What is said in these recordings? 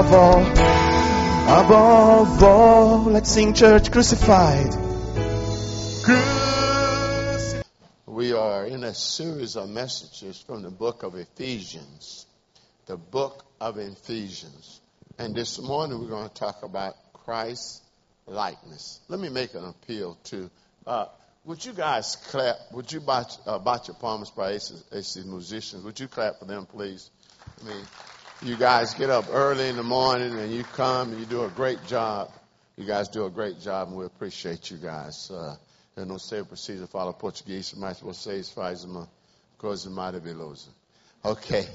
above all, above all. Let's sing church crucified. We are in a series of messages from the book of Ephesians. The book of Ephesians. And this morning we're going to talk about Christ likeness. Let me make an appeal to, uh, would you guys clap? Would you botch, uh, botch your palms by AC musicians? Would you clap for them, please? I mean, you guys get up early in the morning and you come and you do a great job. You guys do a great job and we appreciate you guys. Uh, eu não sei o preciso falar português, mas vocês fazem uma coisa maravilhosa. Okay.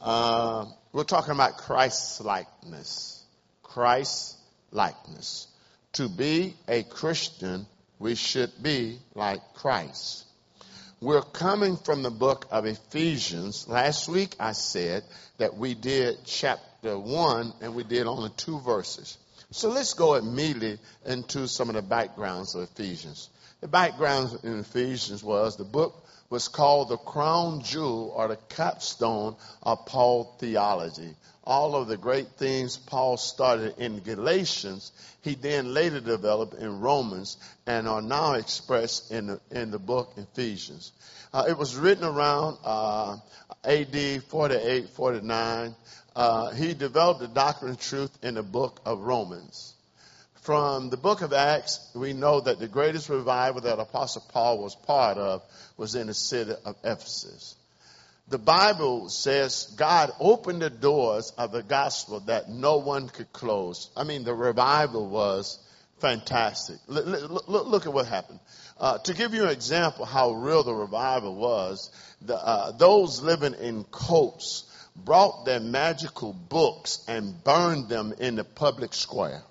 Uh, we're talking about Christ's likeness. Christ's likeness. To be a Christian, we should be like Christ. We're coming from the book of Ephesians. Last week I said that we did chapter 1 and we did only two verses. So let's go immediately into some of the backgrounds of Ephesians. The background in Ephesians was the book was called the crown jewel or the capstone of Paul theology all of the great things Paul started in Galatians, he then later developed in Romans and are now expressed in the, in the book Ephesians. Uh, it was written around uh, AD 48, 49. Uh, he developed the doctrine of truth in the book of Romans. From the book of Acts, we know that the greatest revival that Apostle Paul was part of was in the city of Ephesus the Bible says God opened the doors of the gospel that no one could close. I mean, the revival was fantastic. Look, at what happened. Uh, to give you an example how real the revival was, the, uh, those living in coats brought their magical books and burned them in the public square.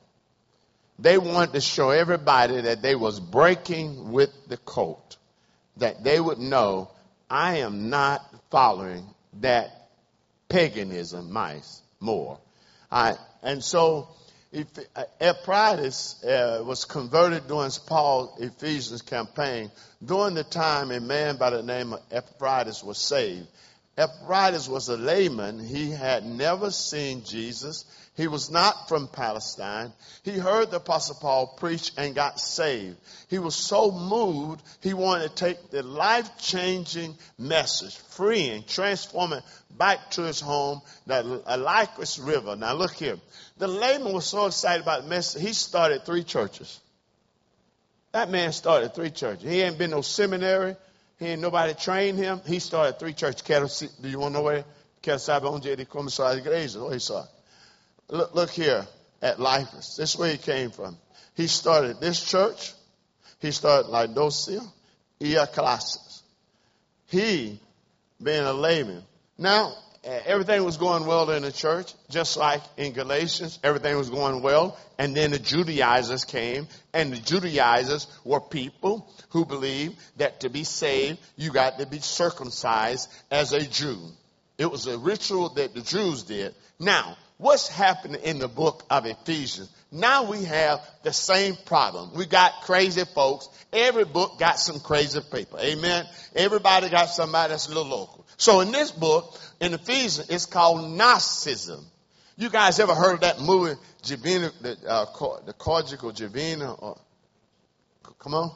They wanted to show everybody that they was breaking with the cult, that they would know I am not following that paganism mice more. I, and so if, uh, uh, was converted during Paul's Ephesians campaign. During the time, a man by the name of Epaphroditus was saved. Epaphroditus was a layman. He had never seen Jesus. He was not from Palestine. He heard the Apostle Paul preach and got saved. He was so moved, he wanted to take the life changing message, freeing, transforming back to his home, the Lycus River. Now look here. The layman was so excited about the message, he started three churches. That man started three churches. He ain't been no seminary. He ain't nobody trained him. He started three churches. Do you want to know where? Quer sabe onde ele começou a? Olha só. Look, look here at Lycus. This is where he came from. He started this church. He started Laodicea, Ia Classes. He, being a layman. Now, everything was going well in the church, just like in Galatians, everything was going well. And then the Judaizers came, and the Judaizers were people who believed that to be saved, you got to be circumcised as a Jew. It was a ritual that the Jews did. Now, what's happening in the book of Ephesians? Now we have the same problem. We got crazy folks. Every book got some crazy people. Amen. Everybody got somebody that's a little local. So in this book, in Ephesians, it's called Gnosticism. You guys ever heard of that movie, Javina, the, uh, the Conjugal Javina? Or, come on.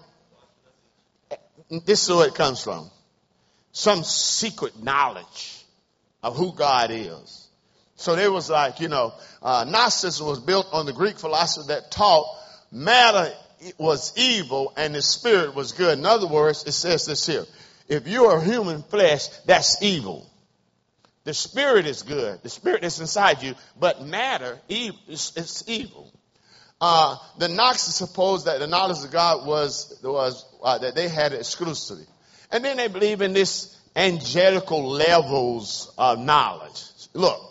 This is where it comes from. Some secret knowledge of who God is. So there was like, you know, uh, Gnosticism was built on the Greek philosophy that taught matter was evil and the spirit was good. In other words, it says this here. If you are human flesh, that's evil. The spirit is good. The spirit is inside you, but matter is, is evil. Uh, the Gnostics supposed that the knowledge of God was, was uh, that they had it exclusively. And then they believe in this angelical levels of knowledge. Look,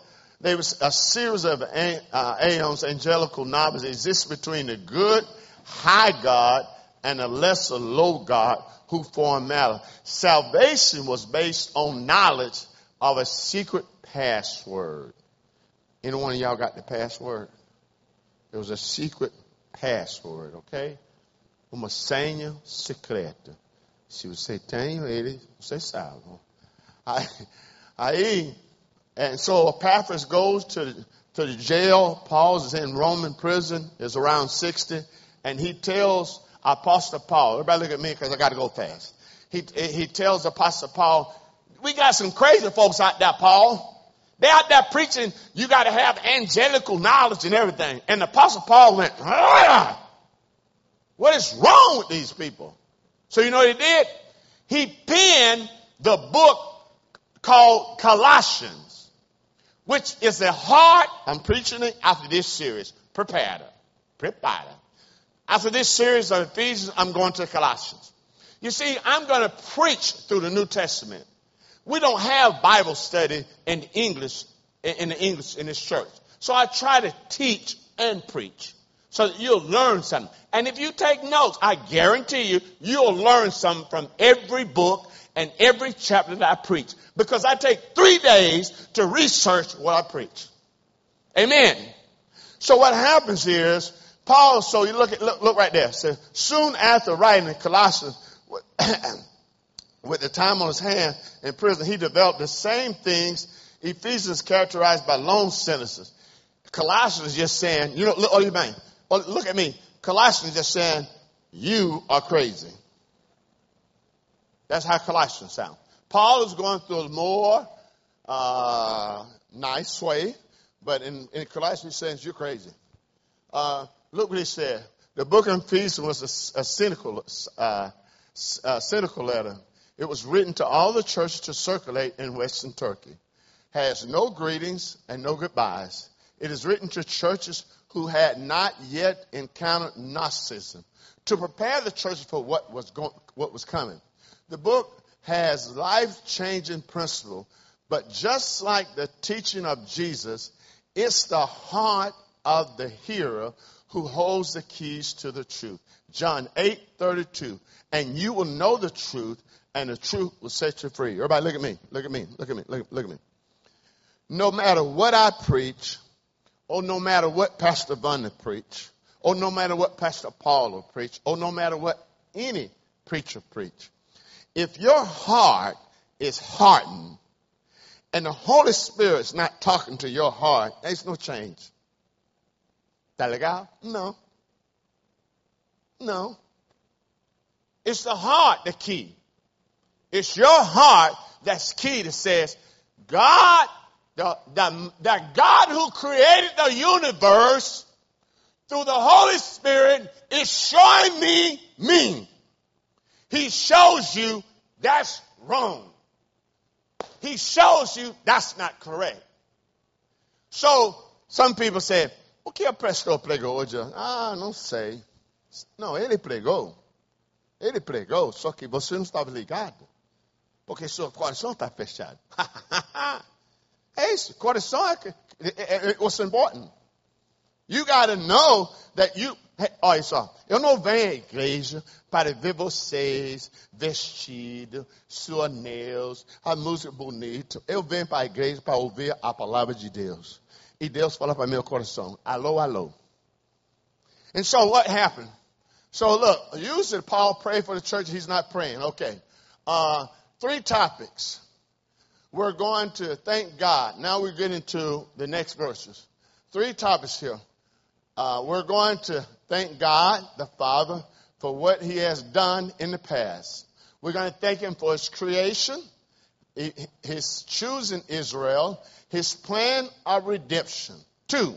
there was a series of uh, aeons, angelical knowledge exists between the good, high God and the lesser, low God who formed matter. Salvation was based on knowledge of a secret password. Any one of y'all got the password? There was a secret password, okay? Uma senha secreta. Se você tem ele, você sabe. Aí and so Epaphras goes to, to the jail. Paul is in Roman prison, is around 60, and he tells Apostle Paul, everybody look at me because I got to go fast. He, he tells Apostle Paul, we got some crazy folks out there, Paul. They're out there preaching, you got to have angelical knowledge and everything. And Apostle Paul went, ah, what is wrong with these people? So you know what he did? He penned the book called Colossians, which is the heart, I'm preaching it after this series, prepared. Prepared. After this series of Ephesians, I'm going to Colossians. You see, I'm going to preach through the New Testament. We don't have Bible study in English, in the English in this church. So I try to teach and preach so that you'll learn something. And if you take notes, I guarantee you, you'll learn something from every book and every chapter that I preach. Because I take three days to research what I preach. Amen. So what happens is, Paul, so you look at, look, look right there. So soon after writing in Colossians, with the time on his hand in prison, he developed the same things Ephesians characterized by long sentences. Colossians just saying, you know, look, oh, you mean? Well, look at me. Colossians just saying, you are crazy. That's how Colossians sound. Paul is going through a more uh, nice way, but in, in Colossians he says, you're crazy. Uh, look what he said. The book of Ephesians was a, a cynical, uh, a cynical letter. It was written to all the churches to circulate in Western Turkey. Has no greetings and no goodbyes. It is written to churches who had not yet encountered Gnosticism to prepare the church for what was going, what was coming. The book has life-changing principle, but just like the teaching of Jesus, it's the heart of the hearer who holds the keys to the truth. John 8:32. And you will know the truth, and the truth will set you free. Everybody look at me. Look at me. Look at me. Look, look at me. No matter what I preach, or no matter what Pastor Bunny preach, or no matter what Pastor Paul will preach, or no matter what any preacher preach, if your heart is hardened and the Holy Spirit's not talking to your heart, there's no change. Está legal? Ah, no. No. It's the heart the key. It's your heart that's key that says, God, the, the, the God who created the universe through the Holy Spirit is showing me me. He shows you that's wrong. He shows you that's not correct. So some people say, o que o pastor pregou hoje? Ah, não sei. Não, ele pregou. Ele pregou, só que você não estava ligado. Porque seu coração está fechado. é isso, coração é, é, é what's important. You got to know that you. Olha só, eu não venho à igreja para ver vocês vestidos, suaneus, a música bonita. Eu venho para a igreja para ouvir a palavra de Deus. E Deus fala para meu coração: alô, alô. And so what happened? So look, usually Paul prayed for the church. He's not praying. Okay. Uh, three topics. We're going to thank God. Now we get into the next verses. Three topics here. Uh, we're going to thank God, the Father, for what He has done in the past. We're going to thank Him for His creation, His choosing Israel, His plan of redemption. Two,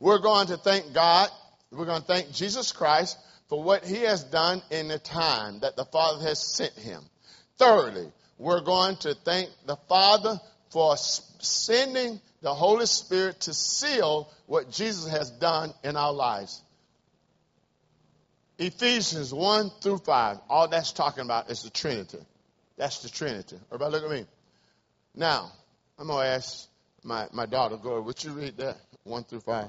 we're going to thank God. We're going to thank Jesus Christ for what he has done in the time that the Father has sent him. Thirdly, we're going to thank the Father for sending the Holy Spirit to seal what Jesus has done in our lives. Ephesians 1 through 5, all that's talking about is the Trinity. That's the Trinity. Everybody look at me. Now, I'm going to ask my, my daughter, Gloria, would you read that 1 through 5?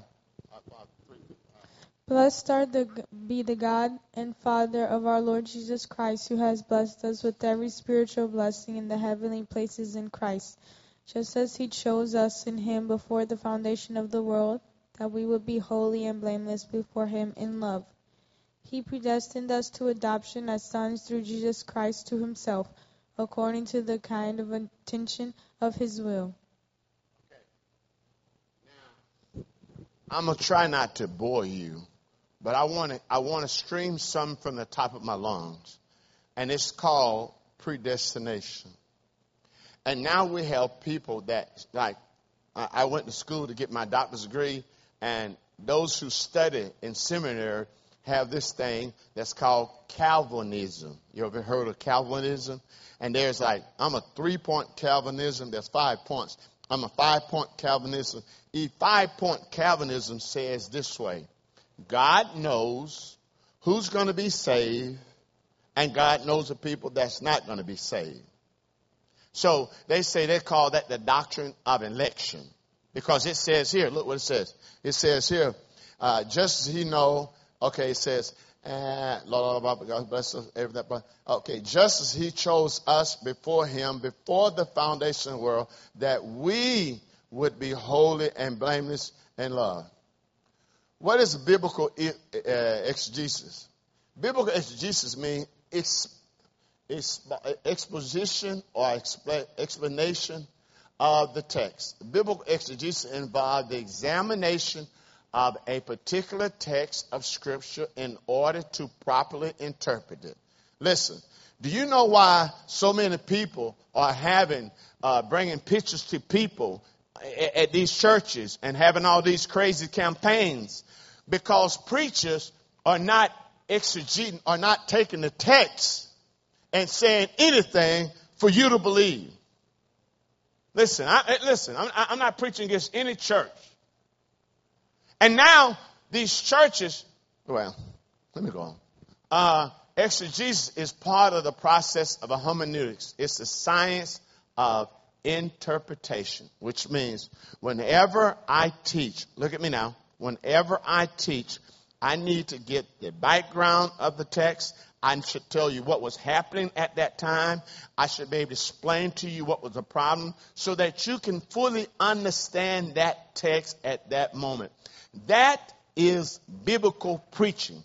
Blessed are the, be the God and Father of our Lord Jesus Christ, who has blessed us with every spiritual blessing in the heavenly places in Christ, just as he chose us in him before the foundation of the world, that we would be holy and blameless before him in love. He predestined us to adoption as sons through Jesus Christ to himself, according to the kind of intention of his will. Okay. Now, I'm gonna try not to bore you, but I want to I want to stream some from the top of my lungs, and it's called predestination. And now we have people that like I went to school to get my doctor's degree, and those who study in seminary have this thing that's called Calvinism. You ever heard of Calvinism? And there's like, I'm a three point Calvinism, there's five points. I'm a five point Calvinism. E five point Calvinism says this way God knows who's going to be saved, and God knows the people that's not going to be saved. So they say they call that the doctrine of election. Because it says here, look what it says. It says here, uh, just as he know, okay, it says, uh, Lord, God bless us, everything. Okay, just as he chose us before him, before the foundation of the world, that we would be holy and blameless in love. What is biblical uh, exegesis? Biblical exegesis means exposition or explanation of the text. Biblical exegesis involves the examination of a particular text of Scripture in order to properly interpret it. Listen, do you know why so many people are having, uh, bringing pictures to people at, at these churches and having all these crazy campaigns? Because preachers are not exegeting, are not taking the text and saying anything for you to believe. Listen, I, listen, I'm, I'm not preaching against any church. And now these churches, well, let me go on. Uh, exegesis is part of the process of a hermeneutics. It's the science of interpretation, which means whenever I teach, look at me now, whenever I teach, I need to get the background of the text. I should tell you what was happening at that time. I should be able to explain to you what was the problem so that you can fully understand that text at that moment. That is biblical preaching.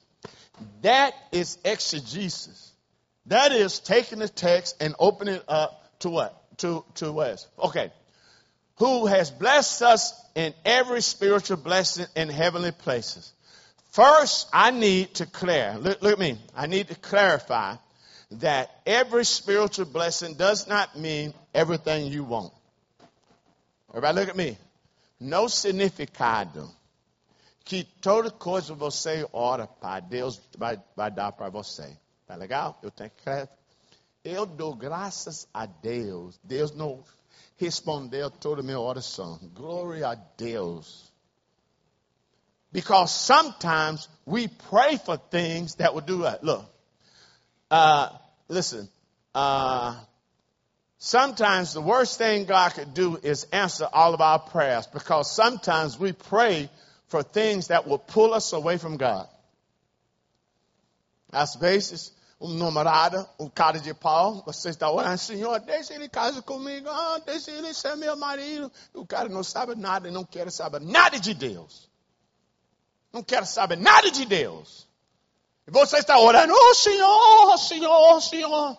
That is exegesis. That is taking the text and opening it up to what? To, to us. Okay. Who has blessed us in every spiritual blessing in heavenly places First, I need to clear, look, look, at me, I need to clarify that every spiritual blessing does not mean everything you want. Everybody look at me. No significado que toda coisa você ora para Deus vai, vai dar para você. Tá legal? Eu tenho que Eu dou graças a Deus. Deus não respondeu toda a minha oração. Glória a Deus. Because sometimes we pray for things that will do that. Look, uh, listen, uh, sometimes the worst thing God could do is answer all of our prayers because sometimes we pray for things that will pull us away from God. Às vezes, um namorado, um cara de pau, você está orando, Senhor, deixa ele casar comigo, ah, deixa ele ser meu marido. O cara não sabe nada e não quer saber nada de Deus. Não quero saber nada de Deus. E você está orando, oh Senhor, oh, Senhor, oh, Senhor.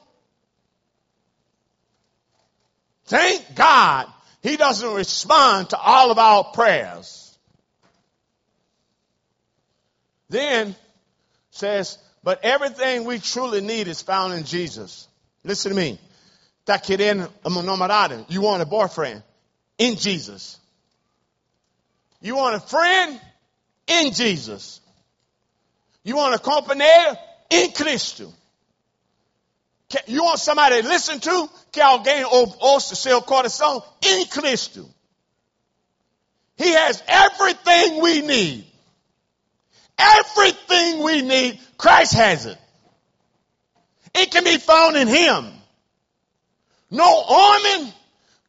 Thank God He doesn't respond to all of our prayers. Then says, but everything we truly need is found in Jesus. Listen to me. Está querendo uma namorada? You want a boyfriend? In Jesus. You want a friend? In Jesus. You want a companheiro? In Cristo. You want somebody to listen to? Que alguém ouça seu coração? In Cristo. He has everything we need. Everything we need, Christ has it. It can be found in Him. No homem,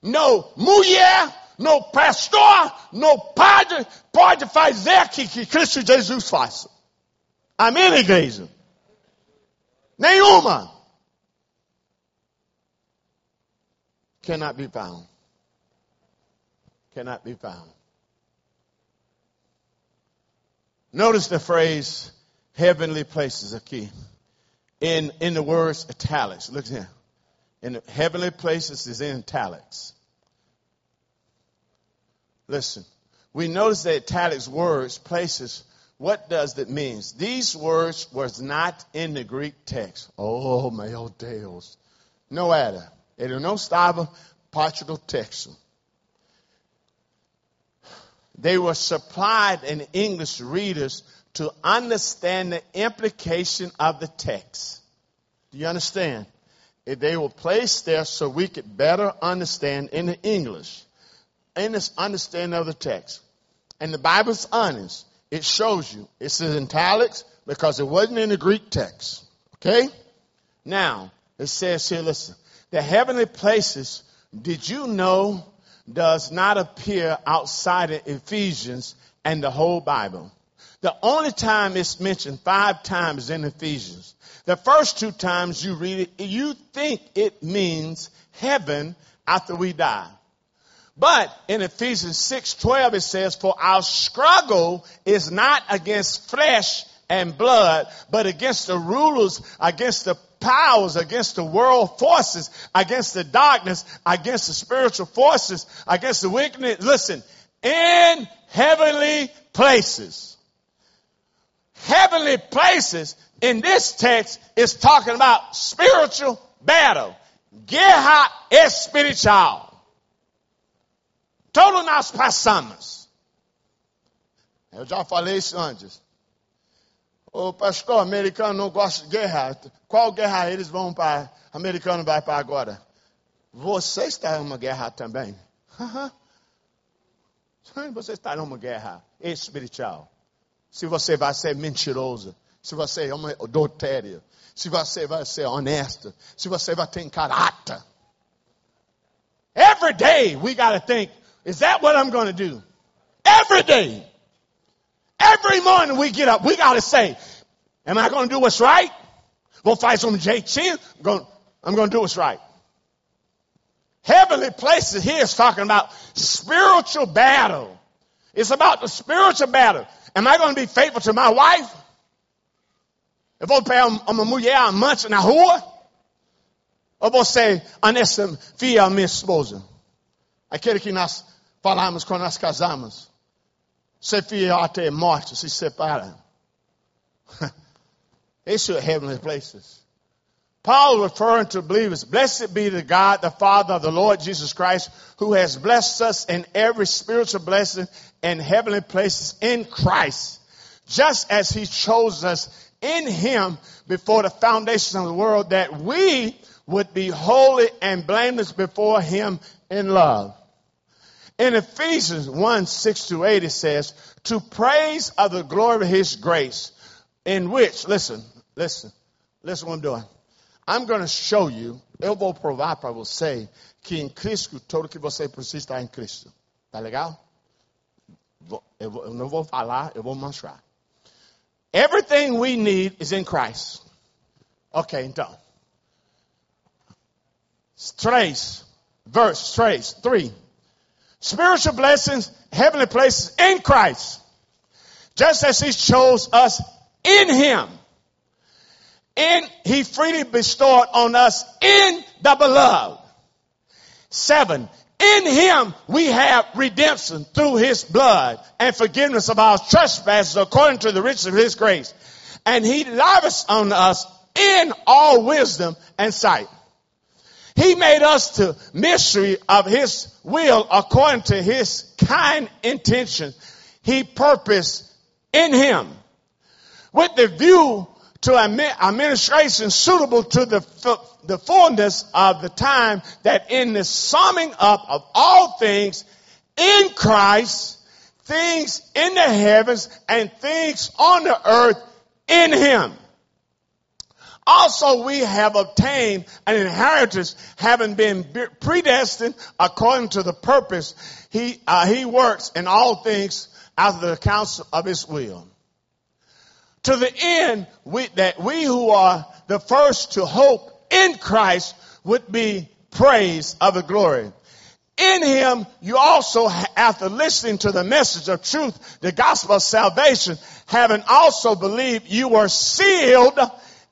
no mulher, no pastor, no padre pode fazer aqui que Cristo Jesus faça. Amém, igreja? Nenhuma. Cannot be found. Cannot be found. Notice the phrase heavenly places aqui. In, in the words italics. Look here. In the heavenly places is in italics. Listen. we notice the italics words, places, what does that mean? These words was not in the Greek text. Oh, my meu Deus. Não era. Ele não estava parte do texto. They were supplied in English readers to understand the implication of the text. Do you understand? They were placed there so we could better understand in the English, in this understanding of the text. And the Bible's honest. It shows you. It's in italics because it wasn't in the Greek text. Okay? Now, it says here, listen, the heavenly places, did you know, does not appear outside of Ephesians and the whole Bible. The only time it's mentioned five times in Ephesians. The first two times you read it, you think it means heaven after we die. But in Ephesians 6:12 it says, "For our struggle is not against flesh and blood, but against the rulers, against the powers, against the world forces, against the darkness, against the spiritual forces, against the wickedness. Listen, in heavenly places heavenly places in this text is talking about spiritual battle. Guerra espiritual. Todos nós passamos. Eu já falei isso antes. O pastor americano não gosta de guerra. Qual guerra eles vão para? Americano vai para agora. Você está em uma guerra também. Você está em uma guerra espiritual se você vai ser mentiroso, se você é uma adultéria, se você vai ser honesto, se você vai ter caráter. Every day we got to think, is that what I'm going to do? Every day. Every morning we get up, we got to say, am I going to do what's right? Vou fazer um jeitinho, I'm going to do what's right. Heavenly places here is talking about spiritual battle. It's about the spiritual battle. Am I going to be faithful to my wife? Eu vou pegar uma mulher amante na rua? Ou vou ser honesta, fiel à minha esposa? Aquele que nós falamos quando nós casamos. Ser fiel até a morte, se separa. These are heavenly places. Paul referring to believers, blessed be the God, the Father of the Lord Jesus Christ, who has blessed us in every spiritual blessing in heavenly places in Christ, just as he chose us in him before the foundation of the world that we would be holy and blameless before him in love. In Ephesians 1, 6 to 8, it says, to praise of the glory of his grace, in which, listen, listen, listen what I'm doing I'm going to show you, eu vou provar para você que em Cristo tudo que você precisa está em Cristo. Tá legal? Eu não vou falar, eu vou mostrar. Everything we need is in Christ. Ok, então. Três. Verse, três, three. Spiritual blessings, heavenly places in Christ. Just as He chose us in Him and he freely bestowed on us in the beloved. Seven, in him we have redemption through his blood and forgiveness of our trespasses according to the riches of his grace. And he lavished on us in all wisdom and sight. He made us to mystery of his will according to his kind intention. He purposed in him with the view to administration suitable to the, the fullness of the time that in the summing up of all things in Christ, things in the heavens and things on the earth in Him. Also we have obtained an inheritance having been predestined according to the purpose he, uh, he works in all things after the counsel of his will to the end we, that we who are the first to hope in Christ would be praised of the glory. In him, you also, after listening to the message of truth, the gospel of salvation, having also believed, you were sealed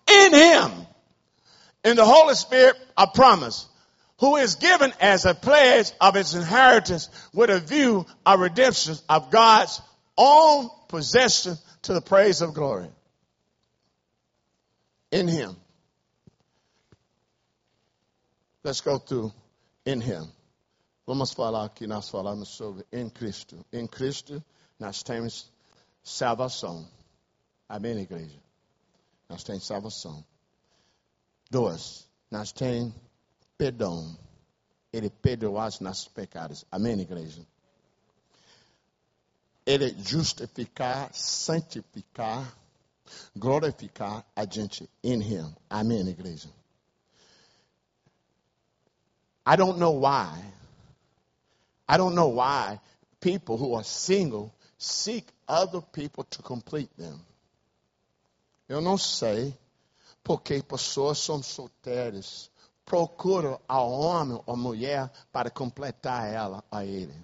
in him. In the Holy Spirit, a promise, who is given as a pledge of his inheritance with a view of redemption of God's own possession to the praise of glory. In him. Let's go through in him. Vamos falar aqui, nós falamos sobre em Cristo. Em Cristo nós temos salvação. Amém, igreja? Nós temos salvação. Dois, nós temos perdão. Ele perdoou os nossos pecados. Amém, igreja? Ele justificar, santificar, glorificar a gente em Him. Amém, igreja? I don't know why. I don't know why people who are single seek other people to complete them. Eu não sei porque pessoas são solteiras procuram ao homem ou mulher para completar ela a ele.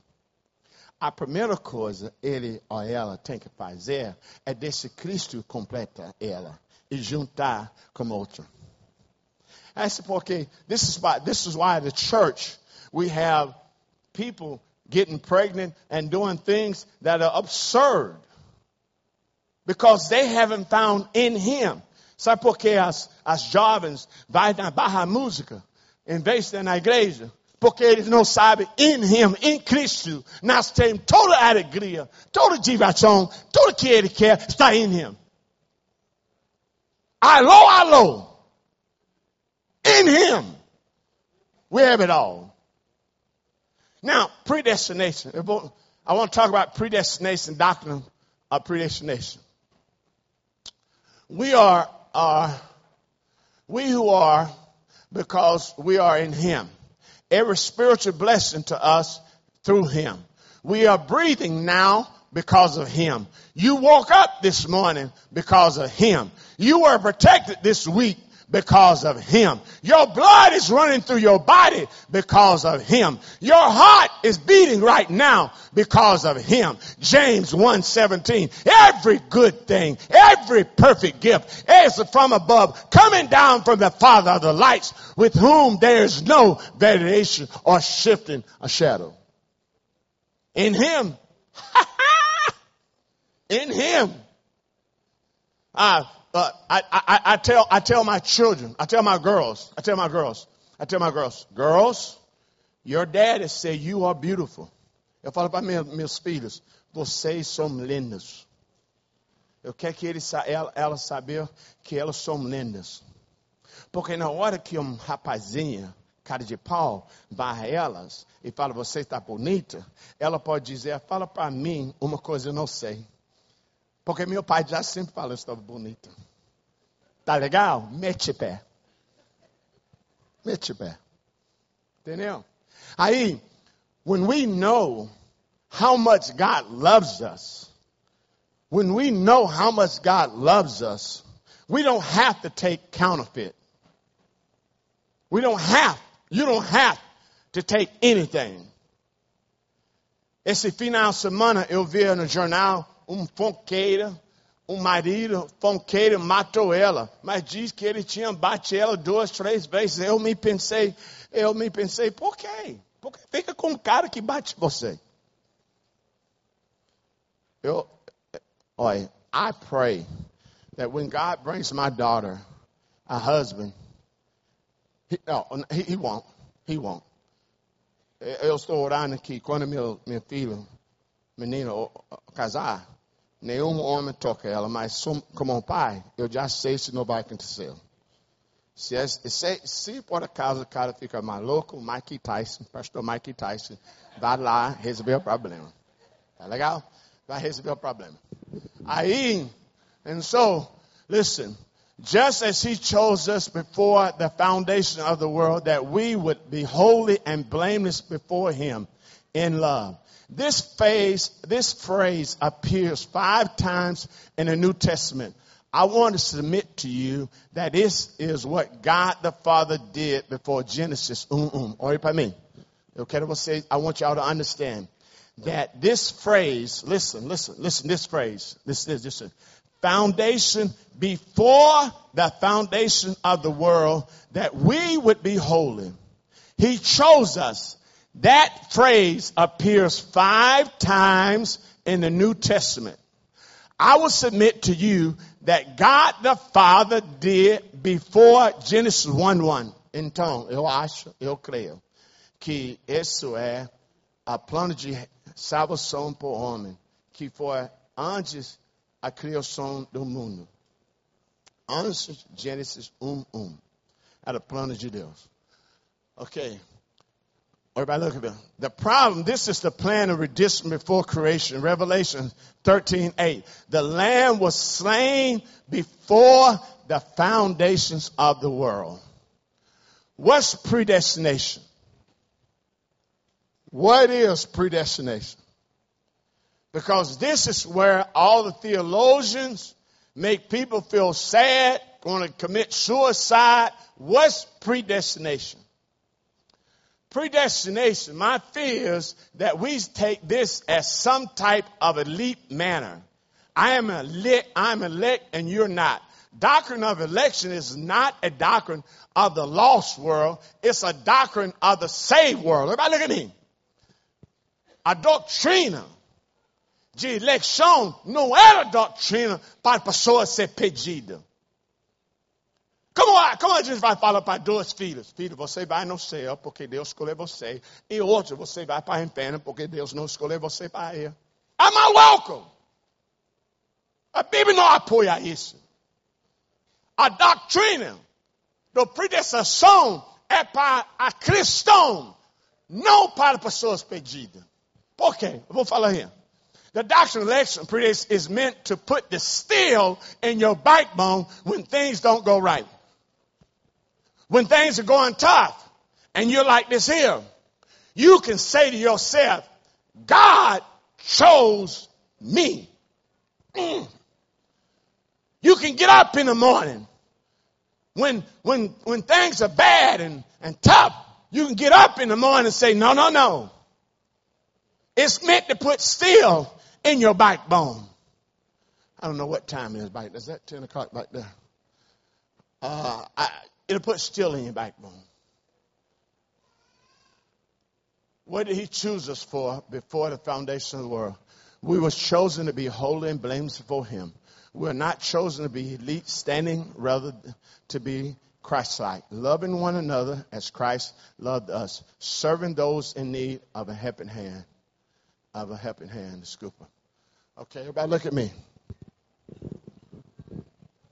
A primeira coisa ele ou ela tem que fazer é deixar Cristo completa ela e juntar com outra. That's porque this is why this is why the church we have people getting pregnant and doing things that are absurd because they haven't found in him. Sabe por que as, as jovens vão na barra música em vez de na igreja? Porque eles não sabem em Him, em Cristo, nós temos toda a alegria, toda a diversão, tudo que Ele quer está em Him. Alô, alô. In Him, we have it all. Now, predestination. I want to talk about predestination, doctrine of predestination. We are, are we who are because we are in Him. Every spiritual blessing to us through Him. We are breathing now because of Him. You woke up this morning because of Him. You were protected this week because of him. Your blood is running through your body because of him. Your heart is beating right now because of him. James 1:17. Every good thing, every perfect gift is from above, coming down from the Father of the lights, with whom there is no variation or shifting a shadow. In him. in him. Uh, uh, I, I, I, tell, I tell my children, I tell my girls, I tell my girls, I tell my girls, girls, your daddy said you are beautiful. Eu falo para meus filhos, vocês são lindos. Eu quero que eles, ela, ela saber que elas são lindas. Porque na hora que um rapazinha, cara de pau, barra elas e fala, você está bonita, ela pode dizer, fala para mim uma coisa eu não sei. Porque meu pai já sempre falou, estava bonita. Tá legal? Mete pé. Mete pé. Entendeu? Aí, when we know how much God loves us, when we know how much God loves us, we don't have to take counterfeit. We don't have, you don't have to take anything. Esse final de semana eu vi no jornal um fonqueira, um marido fonqueiro matou ela, mas diz que ele tinha bate ela duas, três vezes. Eu me pensei, eu me pensei, por quê? Porque fica com o cara que bate você. Eu, olha, I pray that when God brings my daughter a husband, he, no, he, he won't, he won't. Eu estou orando aqui, quando meu, meu filho, menino, casar, Nenhum homem toca ela, mas como um pai, eu já sei se não vai acontecer. Se, é, se, se por acaso o cara fica maluco, Mike Tyson, pastor Mike Tyson, vai lá resolver o problema. Tá legal? Vai resolver o problema. Aí, and so, listen, just as he chose us before the foundation of the world, that we would be holy and blameless before him in love. This this phrase appears five times in the New Testament. I want to submit to you that this is what God the Father did before Genesis. Um, um. Olhe para você, I want y'all to understand that this phrase, listen, listen, listen, this phrase, this is, this is, foundation before the foundation of the world, that we would be holy. He chose us. That phrase appears five times in the New Testament. I will submit to you that God the Father did before Genesis 1 1. Então, eu acho, eu creio que isso é a plano de salvação o homem, que foi antes a criação do mundo. Antes de Gênesis 1, 1. Era plano de Deus. Ok. Everybody look at them. The problem, this is the plan of redemption before creation. Revelation 13, 8. The lamb was slain before the foundations of the world. What's predestination? What is predestination? Because this is where all the theologians make people feel sad, going to commit suicide. What's predestination? Predestination, my fear is that we take this as some type of elite manner. I am elect, I'm elect and you're not. Doctrine of election is not a doctrine of the lost world. It's a doctrine of the saved world. Everybody look at me. A doctrina de eleição não era doctrina para pessoas ser pedidas. Como, como a gente vai falar para dois filhos? Filho, você vai no céu porque Deus escolheu você. E outro, você vai para o inferno porque Deus não escolheu você para ir. É maluco! A Bíblia não apoia isso. A doutrina da predestinação é para a cristão, não para pessoas pedidas. Por quê? Eu vou falar aí. The doctrine of election is meant to put the steel in your backbone when things don't go right. When things are going tough and you're like this here, you can say to yourself, God chose me. Mm. You can get up in the morning when, when, when things are bad and, and tough. You can get up in the morning and say, no, no, no. It's meant to put steel in your backbone. I don't know what time it is back. Is that 10 o'clock back there? Uh, I, It'll put steel in your backbone. What did he choose us for before the foundation of the world? We were chosen to be holy and blameless before him. We are not chosen to be elite standing, rather to be Christ-like, loving one another as Christ loved us, serving those in need of a helping hand, of a helping hand, the scooper. Okay, everybody look at me.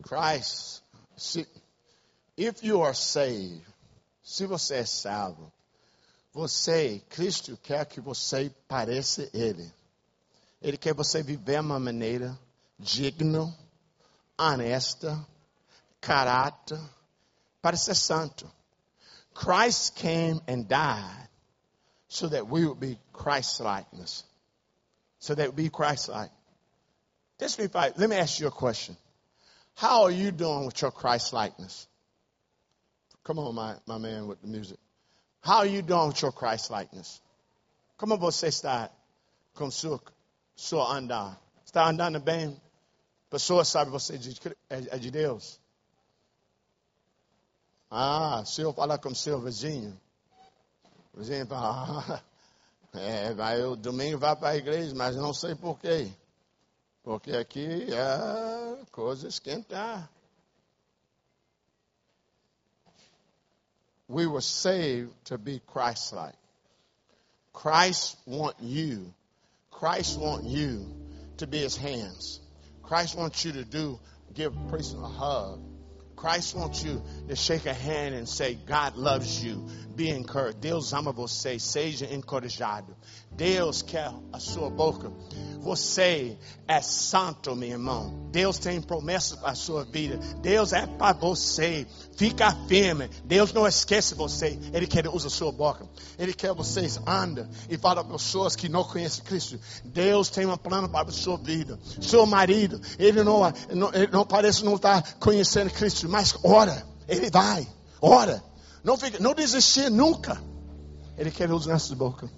Christ, see, if you are saved, se você é salvo, você, Cristo quer que você pareça Ele. Ele quer você viver uma maneira digna, honesta, caráter, para ser santo. Christ came and died so that we would be Christ-likeness. So that we be Christ-like. This let me ask you a question. How are you doing with your Christ-likeness? Come on, my, my man with the music. How are you doing with your Christ likeness? Como você está com sua, sua andar? Está andando bem? Pessoas sabem você é, é de Deus? Ah, se eu falar com seu vizinho, o vizinho fala, ah, é, vai, o domingo vai para a igreja, mas não sei por quê. Porque aqui é coisa esquentar. We were saved to be Christ-like. Christ want you. Christ want you to be his hands. Christ wants you to do, give a person a hug. Christ wants you to shake a hand and say, God loves you. Be encouraged. Deus ama você. Seja encorajado. Deus quer a sua boca. Você é santo, meu irmão. Deus tem promessas para a sua vida. Deus é para você. Fica firme. Deus não esquece você. Ele quer usar a sua boca. Ele quer vocês andem e fala para pessoas que não conhecem Cristo. Deus tem um plano para a sua vida. Seu marido, ele não, não, ele não parece não estar conhecendo Cristo, mas ora. Ele vai. Ora. Não, fica, não desistir nunca. Ele quer usar nossas bocas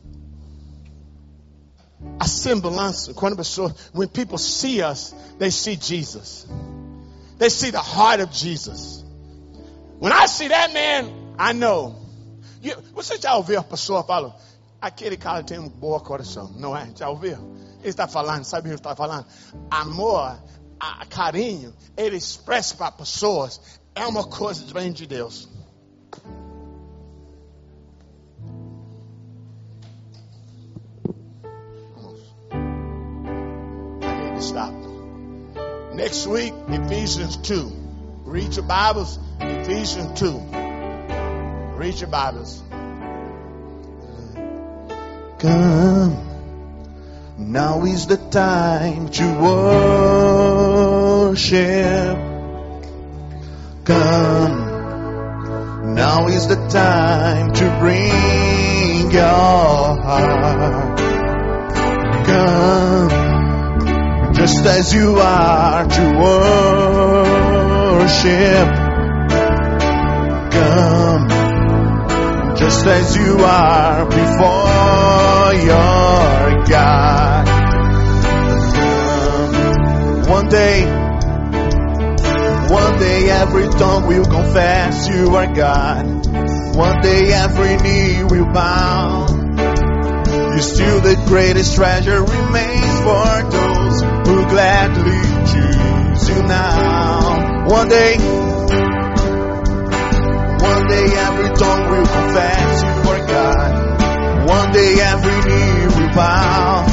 a semblance. Quando pessoa, when people see us, they see Jesus. They see the heart of Jesus. When I see that man, I know E você já ouviu a pessoa falando, aquele cara tem um bom coração, não é? Já ouviu? Ele está falando, sabe o que ele está falando? Amor, a, carinho, ele expressa para pessoas, é uma coisa que vem de Deus. Stop. Next week, Ephesians 2. Read your Bibles, Ephesians 2. Read your Bibles. Come. Now is the time to worship. Come. Now is the time to bring your heart. Come. Just as you are to worship. Come. Just as you are before your God. Come. One day, one day every tongue will confess you are God. One day every knee will bow. You still the greatest treasure remains for those One day, one day every tongue will confess you are God. One day every knee will bow.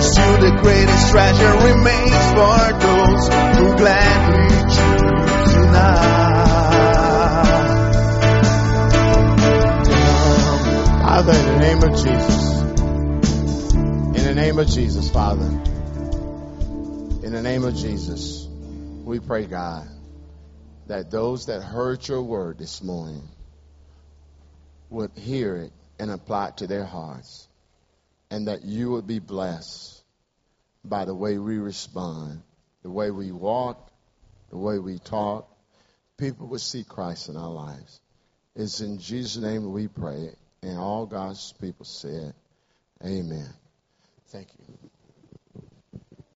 Still the greatest treasure remains for those who gladly choose you now. Father, in the name of Jesus. In the name of Jesus, Father. In the name of Jesus, we pray, God, that those that heard your word this morning would hear it and apply it to their hearts, and that you would be blessed by the way we respond, the way we walk, the way we talk. People would see Christ in our lives. It's in Jesus' name we pray. And all God's people said, Amen. Thank you.